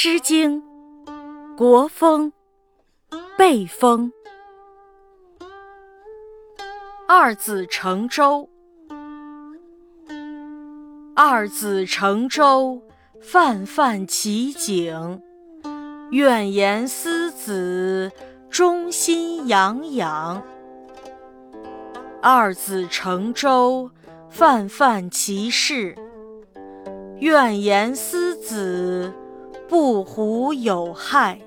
诗经·国风·背风。二子乘舟，二子乘舟，泛泛其景。愿言思子，忠心洋洋。二子乘舟，泛泛其事。愿言思子。不胡有害。